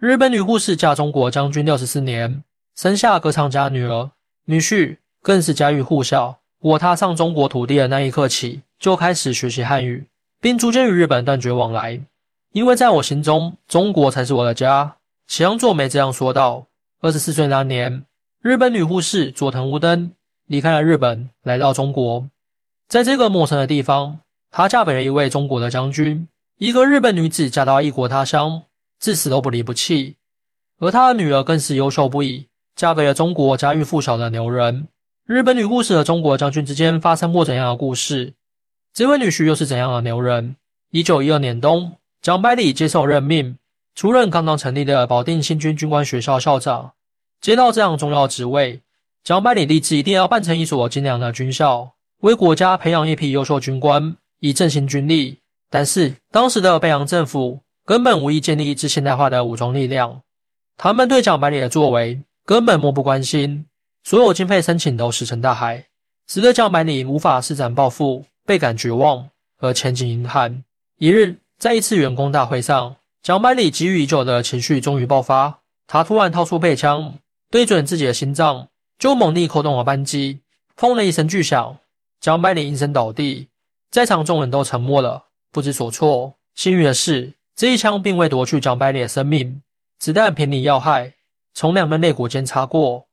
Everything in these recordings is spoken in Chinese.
日本女护士嫁中国将军六十四年，生下歌唱家女儿，女婿更是家喻户晓。我踏上中国土地的那一刻起，就开始学习汉语，并逐渐与日本断绝往来，因为在我心中，中国才是我的家。启阳作美这样说道。二十四岁那年，日本女护士佐藤无登离开了日本，来到中国。在这个陌生的地方，她嫁给了一位中国的将军。一个日本女子嫁到异国他乡。至死都不离不弃，而他的女儿更是优秀不已，嫁给了中国家喻户晓的牛人。日本女护士和中国将军之间发生过怎样的故事？这位女婿又是怎样的牛人？一九一二年冬，蒋百里接受任命，出任刚刚成立的保定新军军官学校校长。接到这样重要职位，蒋百里立志一定要办成一所精良的军校，为国家培养一批优秀军官，以振兴军力。但是当时的北洋政府。根本无意建立一支现代化的武装力量，他们对蒋百里的作为根本漠不关心，所有经费申请都石沉大海，使得蒋百里无法施展抱负，倍感绝望和前景阴暗。一日，在一次员工大会上，蒋百里积郁已久的情绪终于爆发，他突然掏出配枪，对准自己的心脏，就猛力扣动了扳机，砰的一声巨响，蒋百里应声倒地，在场众人都沉默了，不知所措。幸运的是。这一枪并未夺去蒋百里的生命，子弹偏离要害，从两人肋骨间擦过，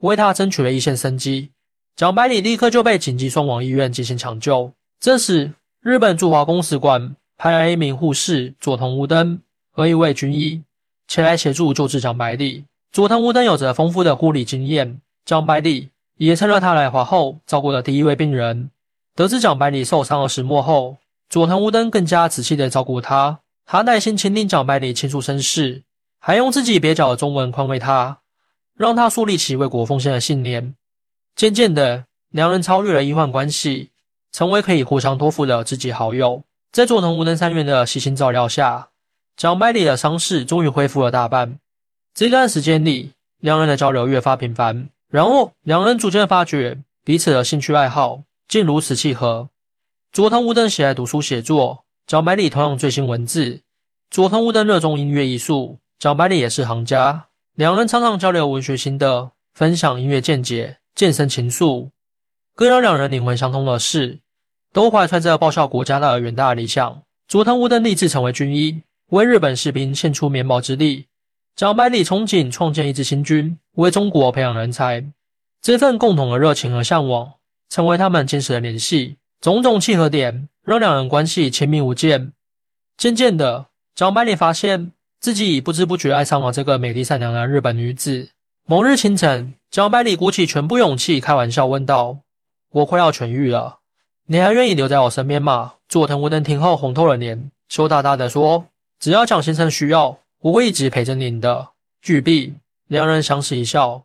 为他争取了一线生机。蒋百里立刻就被紧急送往医院进行抢救。这时，日本驻华公使馆派来一名护士佐藤无登和一位军医前来协助救治蒋百里。佐藤无登有着丰富的护理经验，蒋百里也成了他来华后照顾的第一位病人。得知蒋百里受伤的始末后，佐藤无登更加仔细地照顾他。他耐心倾听蒋百里倾诉身世，还用自己蹩脚的中文宽慰他，让他树立起为国奉献的信念。渐渐的，两人超越了医患关系，成为可以互相托付的知己好友。在佐藤无能三院的悉心照料下，蒋百里的伤势终于恢复了大半。这段时间里，两人的交流越发频繁，然后两人逐渐发觉彼此的兴趣爱好竟如此契合。佐藤无灯喜爱读书写作。蒋百里同样最新文字，佐藤无灯热衷音乐艺术，蒋百里也是行家。两人常常交流文学心得，分享音乐见解，健身情愫。更让两人灵魂相通的是，都怀揣着报效国家的远大理想。佐藤无灯立志成为军医，为日本士兵献出绵薄之力；蒋百里憧憬创建一支新军，为中国培养人才。这份共同的热情和向往，成为他们坚实的联系。种种契合点。让两人关系亲密无间。渐渐的，蒋百里发现自己已不知不觉爱上了这个美丽善良的日本女子。某日清晨，蒋百里鼓起全部勇气，开玩笑问道：“我快要痊愈了，你还愿意留在我身边吗？”佐藤无灯听后红透了脸，羞答答的说：“只要蒋先生需要，我会一直陪着您的。”举臂，两人相视一笑，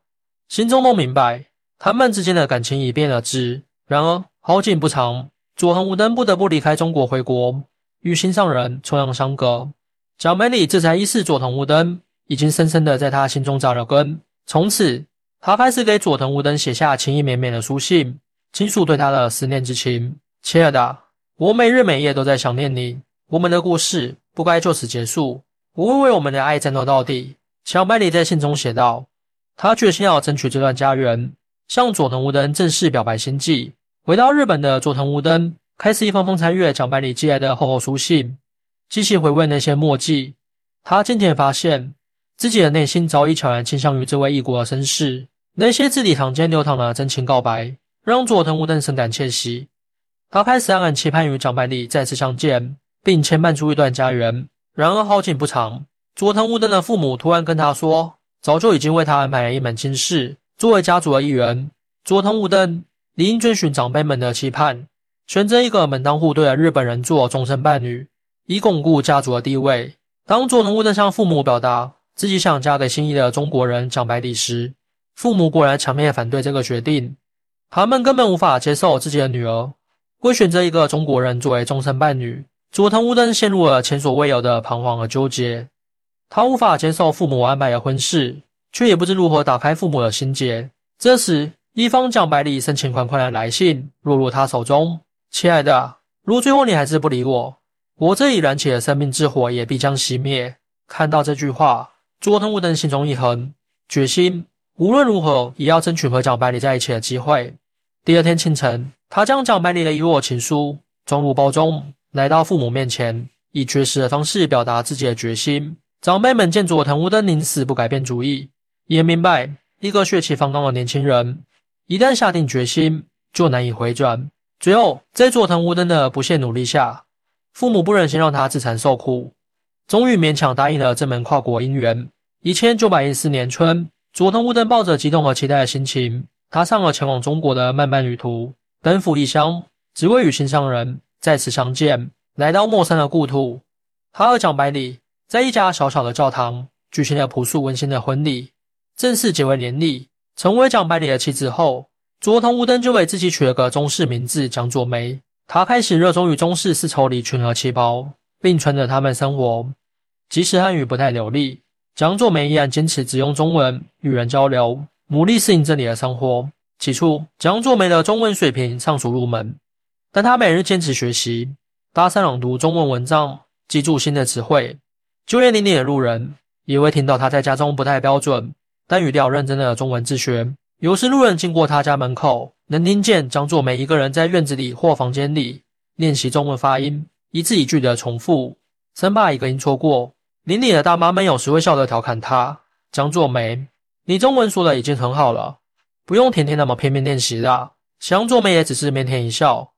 心中都明白他们之间的感情已变了质。然而好景不长。佐藤无登不得不离开中国回国，与心上人重阳相隔。蒋百里这才意识，佐藤无登已经深深的在他心中扎了根。从此，他开始给佐藤无登写下情意绵绵的书信，倾诉对他的思念之情。亲爱的，我每日每夜都在想念你。我们的故事不该就此结束，我会为我们的爱战斗到底。蒋百里在信中写道：“他决心要争取这段家园，向佐藤无登正式表白心迹。”回到日本的佐藤无灯开始一封封参阅蒋百里寄来的厚厚书信，细细回味那些墨迹。他渐渐发现自己的内心早已悄然倾向于这位异国的绅士。那些字里行间流淌的真情告白，让佐藤无灯深感窃喜。他开始暗暗期盼与蒋百里再次相见，并牵绊出一段家园。然而好景不长，佐藤无灯的父母突然跟他说，早就已经为他安排了一门亲事。作为家族的一员，佐藤无灯。理应遵循长辈们的期盼，选择一个门当户对的日本人做终身伴侣，以巩固家族的地位。当佐藤无灯向父母表达自己想嫁给心仪的中国人蒋百里时，父母果然强烈反对这个决定。他们根本无法接受自己的女儿会选择一个中国人作为终身伴侣。佐藤无灯陷入了前所未有的彷徨和纠结。他无法接受父母安排的婚事，却也不知如何打开父母的心结。这时，一方蒋百里深情款款的来信落入他手中。亲爱的，如果最后你还是不理我，我这已燃起的生命之火也必将熄灭。看到这句话，佐藤无灯心中一横，决心无论如何也要争取和蒋百里在一起的机会。第二天清晨，他将蒋百里的一摞情书装入包中，来到父母面前，以绝食的方式表达自己的决心。长辈们见佐藤无灯宁死不改变主意，也明白一个血气方刚的年轻人，一旦下定决心就难以回转。最后，在佐藤无登的不懈努力下，父母不忍心让他自残受苦，终于勉强答应了这门跨国姻缘。一千九百一四年春，佐藤无登抱着激动和期待的心情。踏上了前往中国的漫漫旅途，奔赴异乡，只为与心上人再次相见。来到陌生的故土，他和蒋百里在一家小小的教堂举行了朴素温馨的婚礼。正式结为连理，成为蒋百里的妻子后，佐藤无登就为自己取了个中式名字蒋佐梅。他开始热衷于中式丝绸礼裙和旗袍，并穿着它们生活。即使汉语不太流利，蒋佐梅依然坚持只用中文与人交流。努力适应这里的生活。起初，蒋作梅的中文水平尚属入门，但他每日坚持学习，大声朗读中文文章，记住新的词汇。就连邻里的路人也会听到他在家中不太标准，但语调认真的中文自学。有时路人经过他家门口，能听见张作梅一个人在院子里或房间里练习中文发音，一字一句的重复，生怕一个音错过。邻里的大妈们有时会笑着调侃他：“张作梅。”你中文说的已经很好了，不用天天那么拼命练习啦。江作梅也只是腼腆一笑，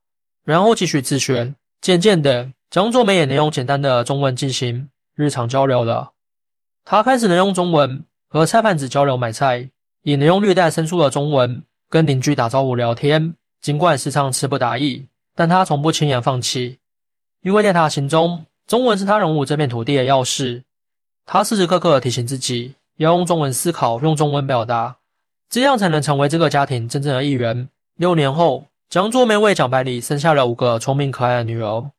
然后继续自学。渐渐的，张作梅也能用简单的中文进行日常交流了。他开始能用中文和菜贩子交流买菜，也能用略带生疏的中文跟邻居打招呼聊天。尽管时常词不达意，但他从不轻言放弃，因为在他心中，中文是他融入这片土地的钥匙。他时时刻刻提醒自己。要用中文思考，用中文表达，这样才能成为这个家庭真正的一员。六年后，江作梅为蒋百里生下了五个聪明可爱的女儿。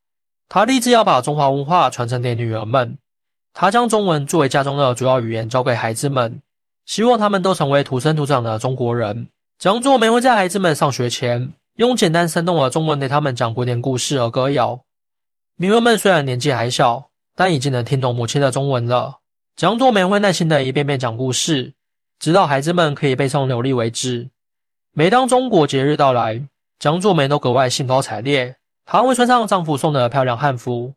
他立志要把中华文化传承给女儿们。他将中文作为家中的主要语言教给孩子们，希望他们都成为土生土长的中国人。江作梅会在孩子们上学前，用简单生动的中文给他们讲古典故事和歌谣。女儿们虽然年纪还小，但已经能听懂母亲的中文了。江作梅会耐心的一遍遍讲故事，直到孩子们可以背诵流利为止。每当中国节日到来，江作梅都格外兴高采烈。她会穿上丈夫送的漂亮汉服，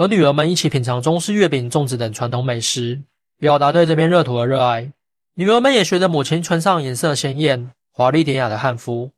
和女儿们一起品尝中式月饼、粽子等传统美食，表达对这片热土的热爱。女儿们也学着母亲穿上颜色鲜艳、华丽典雅的汉服，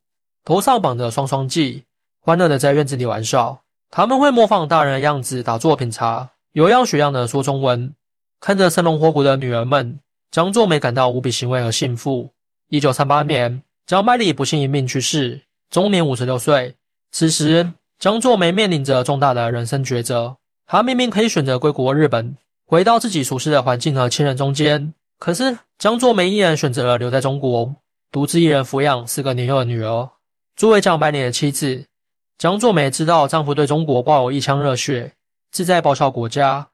头上绑着双双髻，欢乐的在院子里玩耍。他们会模仿大人的样子打坐品茶，有样学样的说中文。看着生龙活虎的女儿们，江作梅感到无比欣慰和幸福。一九三八年，江百里不幸因病去世，终年五十六岁。此时，江作梅面临着重大的人生抉择。她明明可以选择归国日本，回到自己熟悉的环境和亲人中间，可是江作梅依然选择了留在中国，独自一人抚养四个年幼的女儿。作为江百里的妻子，江作梅知道丈夫对中国抱有一腔热血，志在报效国家。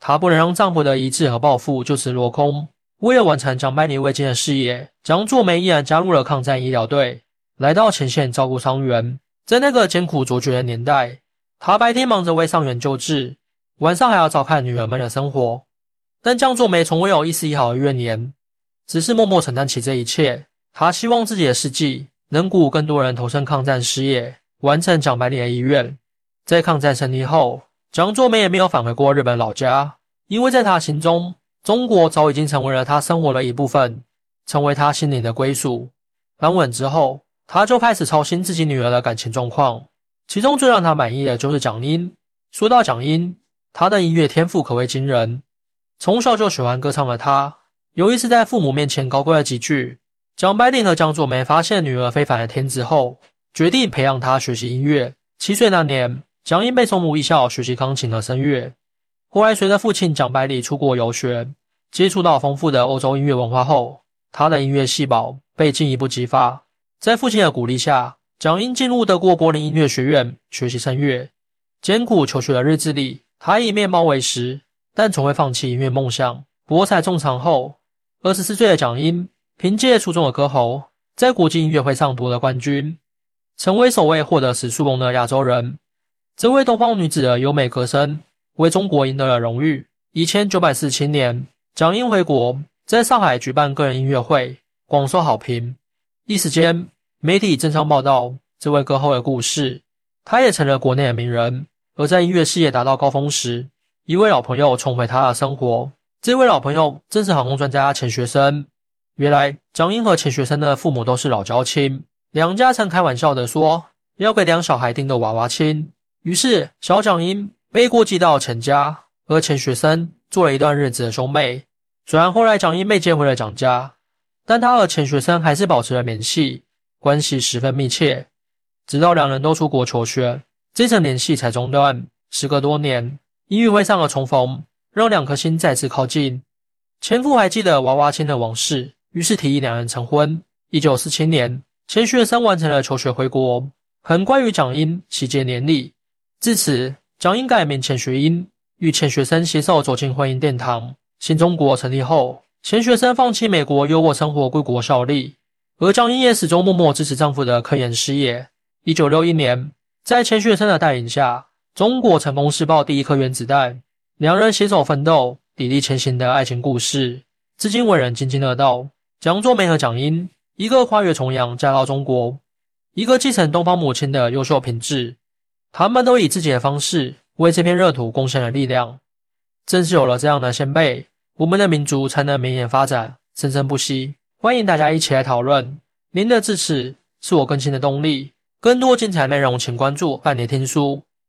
她不能让丈夫的遗志和抱负就此落空。为了完成蒋百里未尽的事业，蒋作梅毅然加入了抗战医疗队，来到前线照顾伤员。在那个艰苦卓绝的年代，她白天忙着为伤员救治，晚上还要照看女儿们的生活。但江作梅从未有一丝一毫的怨言，只是默默承担起这一切。她希望自己的事迹能鼓舞更多人投身抗战事业，完成蒋百里的遗愿。在抗战胜利后。江作梅也没有返回过日本老家，因为在他心中，中国早已经成为了他生活的一部分，成为他心灵的归属。安稳之后，他就开始操心自己女儿的感情状况，其中最让他满意的就是蒋英。说到蒋英，她的音乐天赋可谓惊人，从小就喜欢歌唱的她，有一次在父母面前高歌了几句。蒋百里和蒋作梅发现女儿非凡的天资后，决定培养她学习音乐。七岁那年。蒋英被送入艺校学习钢琴和声乐，后来随着父亲蒋百里出国游学，接触到丰富的欧洲音乐文化后，他的音乐细胞被进一步激发。在父亲的鼓励下，蒋英进入德国柏林音乐学院学习声乐。艰苦求学的日子里，他以面包为食，但从未放弃音乐梦想。博采众长后，二十四岁的蒋英凭借出众的歌喉，在国际音乐会上夺得冠军，成为首位获得此殊荣的亚洲人。这位东方女子的优美歌声为中国赢得了荣誉。一千九百四十七年，蒋英回国，在上海举办个人音乐会，广受好评。一时间，媒体争相报道这位歌后的故事，他也成了国内的名人。而在音乐事业达到高峰时，一位老朋友重回他的生活。这位老朋友正是航空专家钱学森。原来，蒋英和钱学森的父母都是老交情，两家曾开玩笑的说要给两小孩订的娃娃亲。于是，小蒋英被过继到钱家，和钱学森做了一段日子的兄妹。虽然后来蒋英被接回了蒋家。但他和钱学森还是保持了联系，关系十分密切。直到两人都出国求学，这层联系才中断。时隔多年，音乐会上的重逢让两颗心再次靠近。前夫还记得娃娃亲的往事，于是提议两人成婚。一九四七年，钱学森完成了求学回国，很快与蒋英喜结连理。自此，蒋英改名钱学英，与钱学森携手走进婚姻殿堂。新中国成立后。钱学森放弃美国优渥生活，归国效力，而蒋英也始终默默支持丈夫的科研事业。一九六一年，在钱学森的带领下，中国成功试爆第一颗原子弹，两人携手奋斗、砥砺前行的爱情故事，至今为人津津乐道。蒋作梅和蒋英，一个跨越重洋嫁到中国，一个继承东方母亲的优秀品质，他们都以自己的方式为这片热土贡献了力量。正是有了这样的先辈。我们的民族才能绵延发展、生生不息。欢迎大家一起来讨论，您的支持是我更新的动力。更多精彩内容，请关注半年听书。